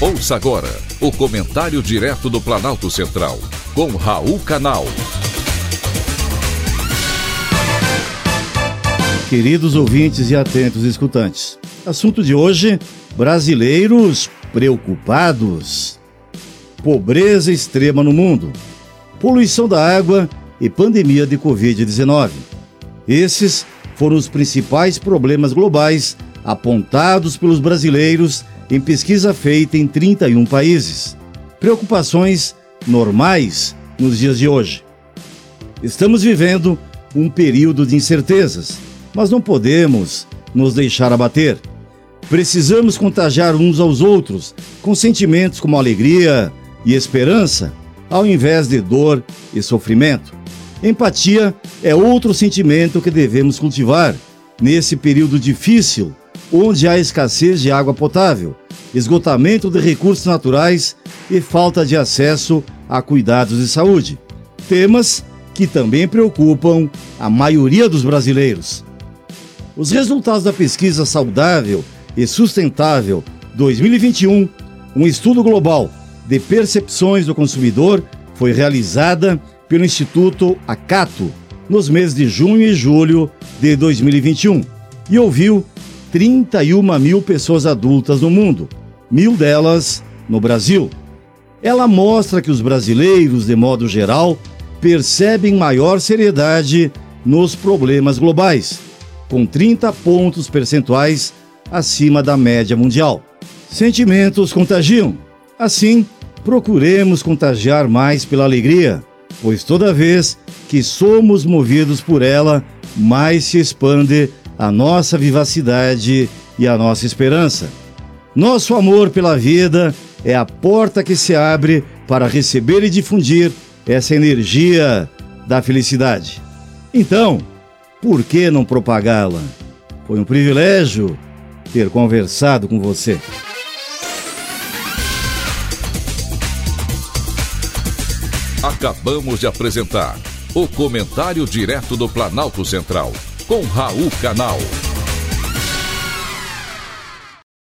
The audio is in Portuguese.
Ouça agora o comentário direto do Planalto Central, com Raul Canal. Queridos ouvintes e atentos escutantes, assunto de hoje: brasileiros preocupados. Pobreza extrema no mundo, poluição da água e pandemia de Covid-19. Esses foram os principais problemas globais apontados pelos brasileiros em pesquisa feita em 31 países. Preocupações normais nos dias de hoje. Estamos vivendo um período de incertezas, mas não podemos nos deixar abater. Precisamos contagiar uns aos outros com sentimentos como alegria e esperança, ao invés de dor e sofrimento. Empatia é outro sentimento que devemos cultivar nesse período difícil, onde há escassez de água potável, esgotamento de recursos naturais e falta de acesso a cuidados de saúde. Temas que também preocupam a maioria dos brasileiros. Os resultados da pesquisa Saudável e Sustentável 2021, um estudo global de percepções do consumidor, foi realizada pelo Instituto Acato nos meses de junho e julho de 2021 e ouviu 31 mil pessoas adultas no mundo, mil delas no Brasil. Ela mostra que os brasileiros, de modo geral, percebem maior seriedade nos problemas globais, com 30 pontos percentuais acima da média mundial. Sentimentos contagiam. Assim, procuremos contagiar mais pela alegria, pois toda vez que somos movidos por ela, mais se expande a nossa vivacidade e a nossa esperança. Nosso amor pela vida é a porta que se abre para receber e difundir essa energia da felicidade. Então, por que não propagá-la? Foi um privilégio ter conversado com você. Acabamos de apresentar o Comentário Direto do Planalto Central, com Raul Canal.